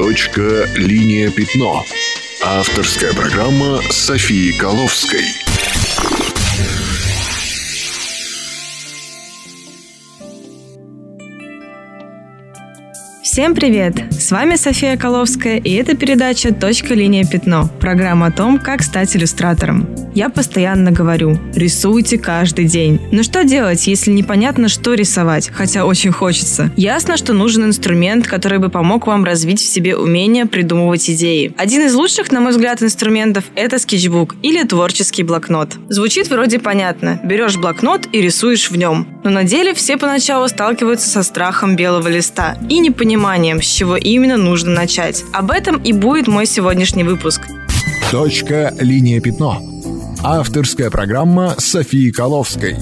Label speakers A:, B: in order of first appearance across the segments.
A: Точка «Линия пятно». Авторская программа Софии Коловской.
B: Всем привет! С вами София Коловская, и это передача «Точка. Линия. Пятно» – программа о том, как стать иллюстратором. Я постоянно говорю – рисуйте каждый день. Но что делать, если непонятно, что рисовать, хотя очень хочется? Ясно, что нужен инструмент, который бы помог вам развить в себе умение придумывать идеи. Один из лучших, на мой взгляд, инструментов – это скетчбук или творческий блокнот. Звучит вроде понятно. Берешь блокнот и рисуешь в нем. Но на деле все поначалу сталкиваются со страхом белого листа и не понимают, пониманием, с чего именно нужно начать. Об этом и будет мой сегодняшний выпуск.
A: Точка «Линия пятно». Авторская программа Софии Коловской.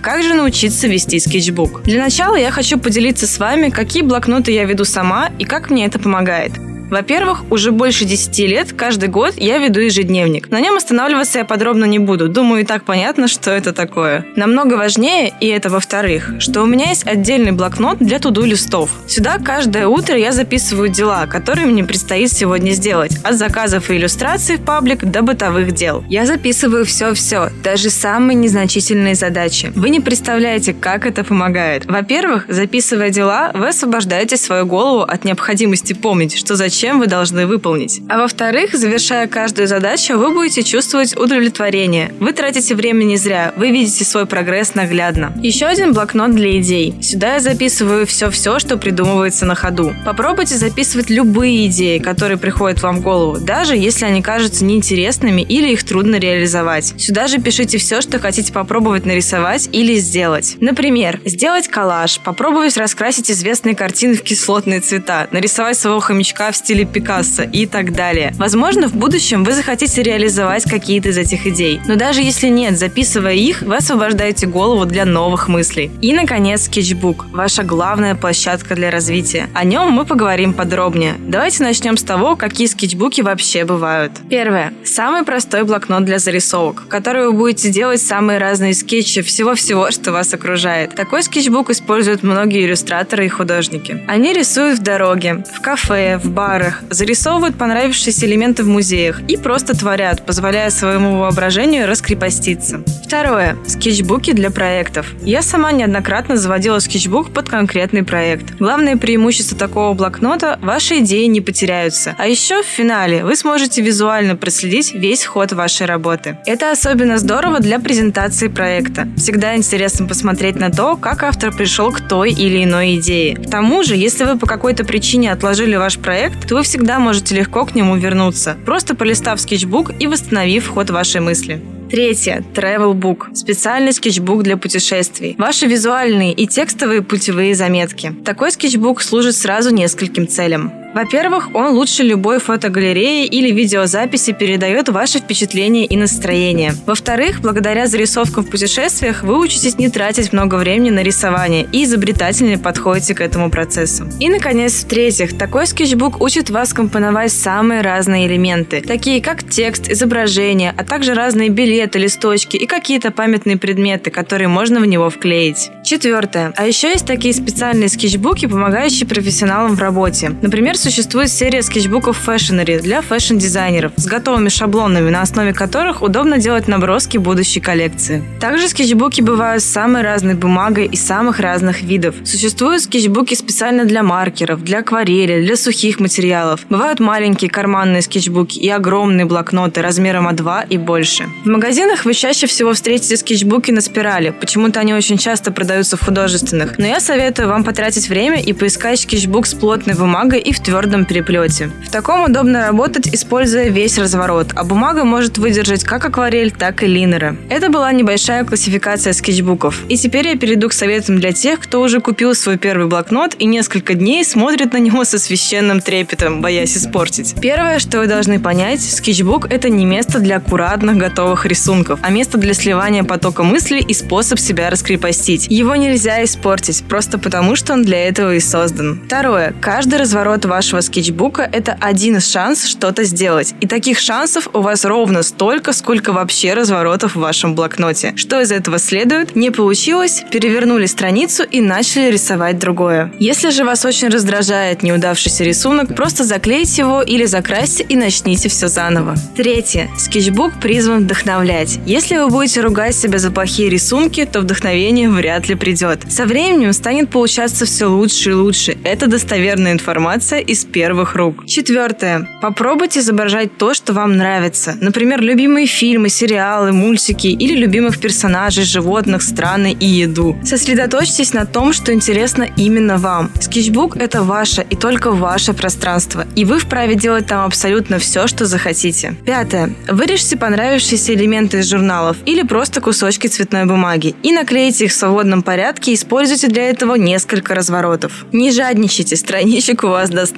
B: Как же научиться вести скетчбук? Для начала я хочу поделиться с вами, какие блокноты я веду сама и как мне это помогает. Во-первых, уже больше 10 лет каждый год я веду ежедневник. На нем останавливаться я подробно не буду. Думаю, и так понятно, что это такое. Намного важнее, и это во-вторых, что у меня есть отдельный блокнот для туду листов. Сюда каждое утро я записываю дела, которые мне предстоит сегодня сделать. От заказов и иллюстраций в паблик до бытовых дел. Я записываю все-все, даже самые незначительные задачи. Вы не представляете, как это помогает. Во-первых, записывая дела, вы освобождаете свою голову от необходимости помнить, что зачем чем вы должны выполнить. А во-вторых, завершая каждую задачу, вы будете чувствовать удовлетворение. Вы тратите время не зря, вы видите свой прогресс наглядно. Еще один блокнот для идей. Сюда я записываю все-все, что придумывается на ходу. Попробуйте записывать любые идеи, которые приходят вам в голову, даже если они кажутся неинтересными или их трудно реализовать. Сюда же пишите все, что хотите попробовать нарисовать или сделать. Например, сделать коллаж, попробовать раскрасить известные картины в кислотные цвета, нарисовать своего хомячка в стиле Пикассо и так далее. Возможно, в будущем вы захотите реализовать какие-то из этих идей. Но даже если нет, записывая их, вы освобождаете голову для новых мыслей. И, наконец, скетчбук – ваша главная площадка для развития. О нем мы поговорим подробнее. Давайте начнем с того, какие скетчбуки вообще бывают. Первое. Самый простой блокнот для зарисовок, в который вы будете делать самые разные скетчи всего-всего, что вас окружает. Такой скетчбук используют многие иллюстраторы и художники. Они рисуют в дороге, в кафе, в барах, барах, зарисовывают понравившиеся элементы в музеях и просто творят, позволяя своему воображению раскрепоститься. Второе. Скетчбуки для проектов. Я сама неоднократно заводила скетчбук под конкретный проект. Главное преимущество такого блокнота – ваши идеи не потеряются. А еще в финале вы сможете визуально проследить весь ход вашей работы. Это особенно здорово для презентации проекта. Всегда интересно посмотреть на то, как автор пришел к той или иной идее. К тому же, если вы по какой-то причине отложили ваш проект, то вы всегда можете легко к нему вернуться, просто полистав скетчбук и восстановив ход вашей мысли. Третье. Travel Book. Специальный скетчбук для путешествий. Ваши визуальные и текстовые путевые заметки. Такой скетчбук служит сразу нескольким целям. Во-первых, он лучше любой фотогалереи или видеозаписи передает ваши впечатления и настроение. Во-вторых, благодаря зарисовкам в путешествиях вы учитесь не тратить много времени на рисование и изобретательнее подходите к этому процессу. И, наконец, в-третьих, такой скетчбук учит вас компоновать самые разные элементы, такие как текст, изображение, а также разные билеты, листочки и какие-то памятные предметы, которые можно в него вклеить. Четвертое. А еще есть такие специальные скетчбуки, помогающие профессионалам в работе. Например, существует серия скетчбуков Fashionary для фэшн-дизайнеров с готовыми шаблонами, на основе которых удобно делать наброски будущей коллекции. Также скетчбуки бывают с самой разной бумагой и самых разных видов. Существуют скетчбуки специально для маркеров, для акварели, для сухих материалов. Бывают маленькие карманные скетчбуки и огромные блокноты размером А2 и больше. В магазинах вы чаще всего встретите скетчбуки на спирали. Почему-то они очень часто продаются в художественных. Но я советую вам потратить время и поискать скетчбук с плотной бумагой и в твердом твердом переплете. В таком удобно работать, используя весь разворот, а бумага может выдержать как акварель, так и линеры. Это была небольшая классификация скетчбуков. И теперь я перейду к советам для тех, кто уже купил свой первый блокнот и несколько дней смотрит на него со священным трепетом, боясь испортить. Первое, что вы должны понять, скетчбук – это не место для аккуратных готовых рисунков, а место для сливания потока мыслей и способ себя раскрепостить. Его нельзя испортить, просто потому что он для этого и создан. Второе. Каждый разворот вашего вашего скетчбука – это один шанс что-то сделать. И таких шансов у вас ровно столько, сколько вообще разворотов в вашем блокноте. Что из этого следует? Не получилось, перевернули страницу и начали рисовать другое. Если же вас очень раздражает неудавшийся рисунок, просто заклейте его или закрасьте и начните все заново. Третье. Скетчбук призван вдохновлять. Если вы будете ругать себя за плохие рисунки, то вдохновение вряд ли придет. Со временем станет получаться все лучше и лучше. Это достоверная информация из первых рук. Четвертое. Попробуйте изображать то, что вам нравится. Например, любимые фильмы, сериалы, мультики или любимых персонажей, животных, страны и еду. Сосредоточьтесь на том, что интересно именно вам. Скетчбук – это ваше и только ваше пространство, и вы вправе делать там абсолютно все, что захотите. Пятое. Вырежьте понравившиеся элементы из журналов или просто кусочки цветной бумаги и наклейте их в свободном порядке используйте для этого несколько разворотов. Не жадничайте, страничек у вас достаточно.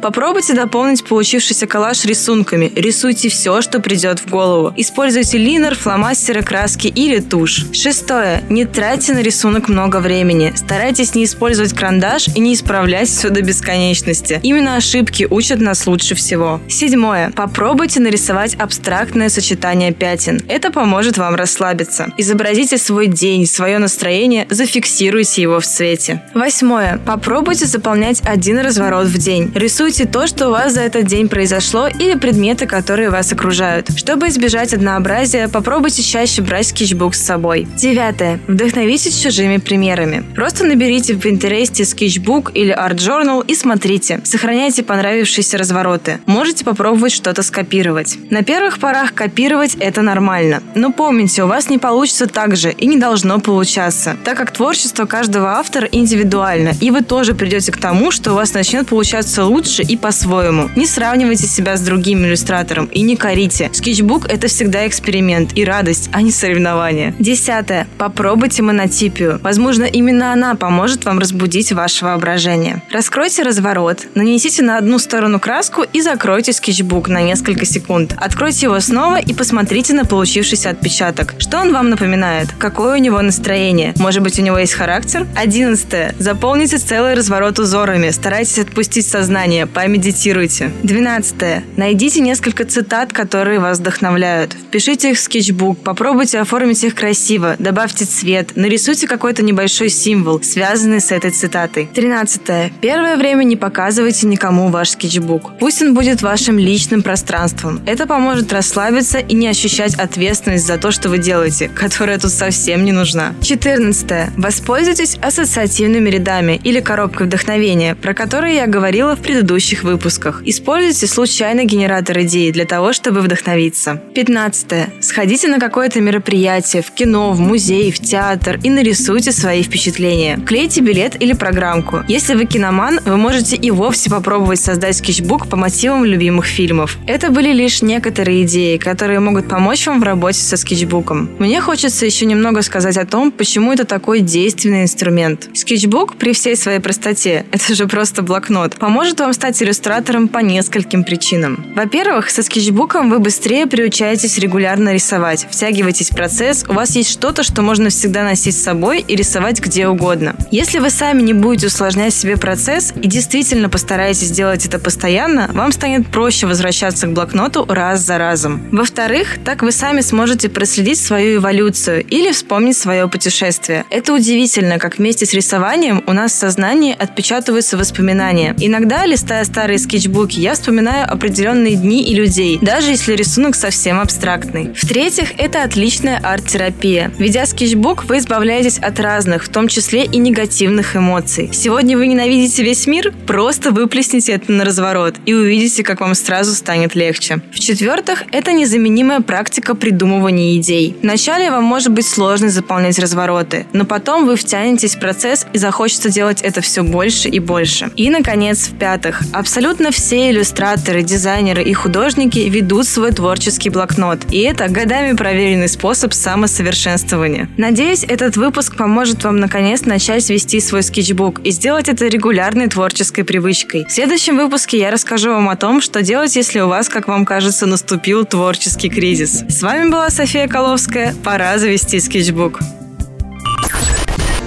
B: Попробуйте дополнить получившийся коллаж рисунками. Рисуйте все, что придет в голову. Используйте линер, фломастеры, краски или тушь. Шестое. Не тратьте на рисунок много времени. Старайтесь не использовать карандаш и не исправлять все до бесконечности. Именно ошибки учат нас лучше всего. Седьмое. Попробуйте нарисовать абстрактное сочетание пятен. Это поможет вам расслабиться. Изобразите свой день, свое настроение, зафиксируйте его в цвете. Восьмое. Попробуйте заполнять один разворот в день. Рисуйте то, что у вас за этот день произошло или предметы, которые вас окружают. Чтобы избежать однообразия, попробуйте чаще брать скетчбук с собой. Девятое. Вдохновитесь чужими примерами. Просто наберите в Pinterest скетчбук или Journal и смотрите. Сохраняйте понравившиеся развороты. Можете попробовать что-то скопировать. На первых порах копировать это нормально. Но помните, у вас не получится так же и не должно получаться, так как творчество каждого автора индивидуально, и вы тоже придете к тому, что у вас начнет получаться лучше и по-своему. Не сравнивайте себя с другим иллюстратором и не корите. Скетчбук – это всегда эксперимент и радость, а не соревнование. Десятое. Попробуйте монотипию. Возможно, именно она поможет вам разбудить ваше воображение. Раскройте разворот, нанесите на одну сторону краску и закройте скетчбук на несколько секунд. Откройте его снова и посмотрите на получившийся отпечаток. Что он вам напоминает? Какое у него настроение? Может быть, у него есть характер? Одиннадцатое. Заполните целый разворот узорами. Старайтесь отпустить сознание. Помедитируйте. Двенадцатое. Найдите несколько цитат, которые вас вдохновляют. Впишите их в скетчбук. Попробуйте оформить их красиво. Добавьте цвет. Нарисуйте какой-то небольшой символ, связанный с этой цитатой. Тринадцатое. Первое время не показывайте никому ваш скетчбук. Пусть он будет вашим личным пространством. Это поможет расслабиться и не ощущать ответственность за то, что вы делаете, которая тут совсем не нужна. 14. Воспользуйтесь ассоциативными рядами или коробкой вдохновения, про которые я говорила в предыдущих выпусках. Используйте случайный генератор идей для того, чтобы вдохновиться. 15. Сходите на какое-то мероприятие, в кино, в музей, в театр и нарисуйте свои впечатления. Клейте билет или программку. Если вы киноман, вы можете и вовсе попробовать создать скетчбук по мотивам любимых фильмов. Это были лишь некоторые идеи, которые могут помочь вам в работе со скетчбуком. Мне хочется еще немного сказать о том, почему это такой действенный инструмент. Скетчбук при всей своей простоте, это же просто блокнот, поможет вам стать иллюстратором по нескольким причинам. Во-первых, со скетчбуком вы быстрее приучаетесь регулярно рисовать, втягиваетесь в процесс, у вас есть что-то, что можно всегда носить с собой и рисовать где угодно. Если вы сами не будете усложнять себе процесс и действительно постараетесь делать это постоянно, вам станет проще возвращаться к блокноту раз за разом. Во-вторых, так вы сами сможете проследить свою эволюцию или вспомнить свое путешествие. Это удивительно, как вместе с рисованием у нас в сознании отпечатываются воспоминания. Иногда, листая старые скетчбуки, я вспоминаю определенные дни и людей, даже если рисунок совсем абстрактный. В-третьих, это отличная арт-терапия. Ведя скетчбук, вы избавляетесь от разных, в том числе и негативных эмоций. Сегодня вы ненавидите весь мир? Просто выплесните это на разворот и увидите, как вам сразу станет легче. В-четвертых, это незаменимая практика придумывания идей. Вначале вам может быть сложно заполнять развороты, но потом вы втянетесь в процесс и захочется делать это все больше и больше. И, наконец, в-пятых, абсолютно все иллюстраторы, дизайнеры и художники ведут свой творческий блокнот. И это годами проверенный способ самосовершенствования. Надеюсь, этот выпуск поможет вам наконец начать вести свой скетчбук и сделать это регулярной творческой привычкой. В следующем выпуске я расскажу вам о том, что делать, если у вас, как вам кажется, наступил творческий кризис. С вами была София Коловская. Пора завести скетчбук.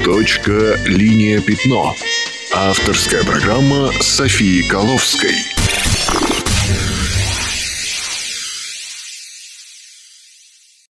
A: Точка, линия, пятно. Авторская программа Софии Коловской.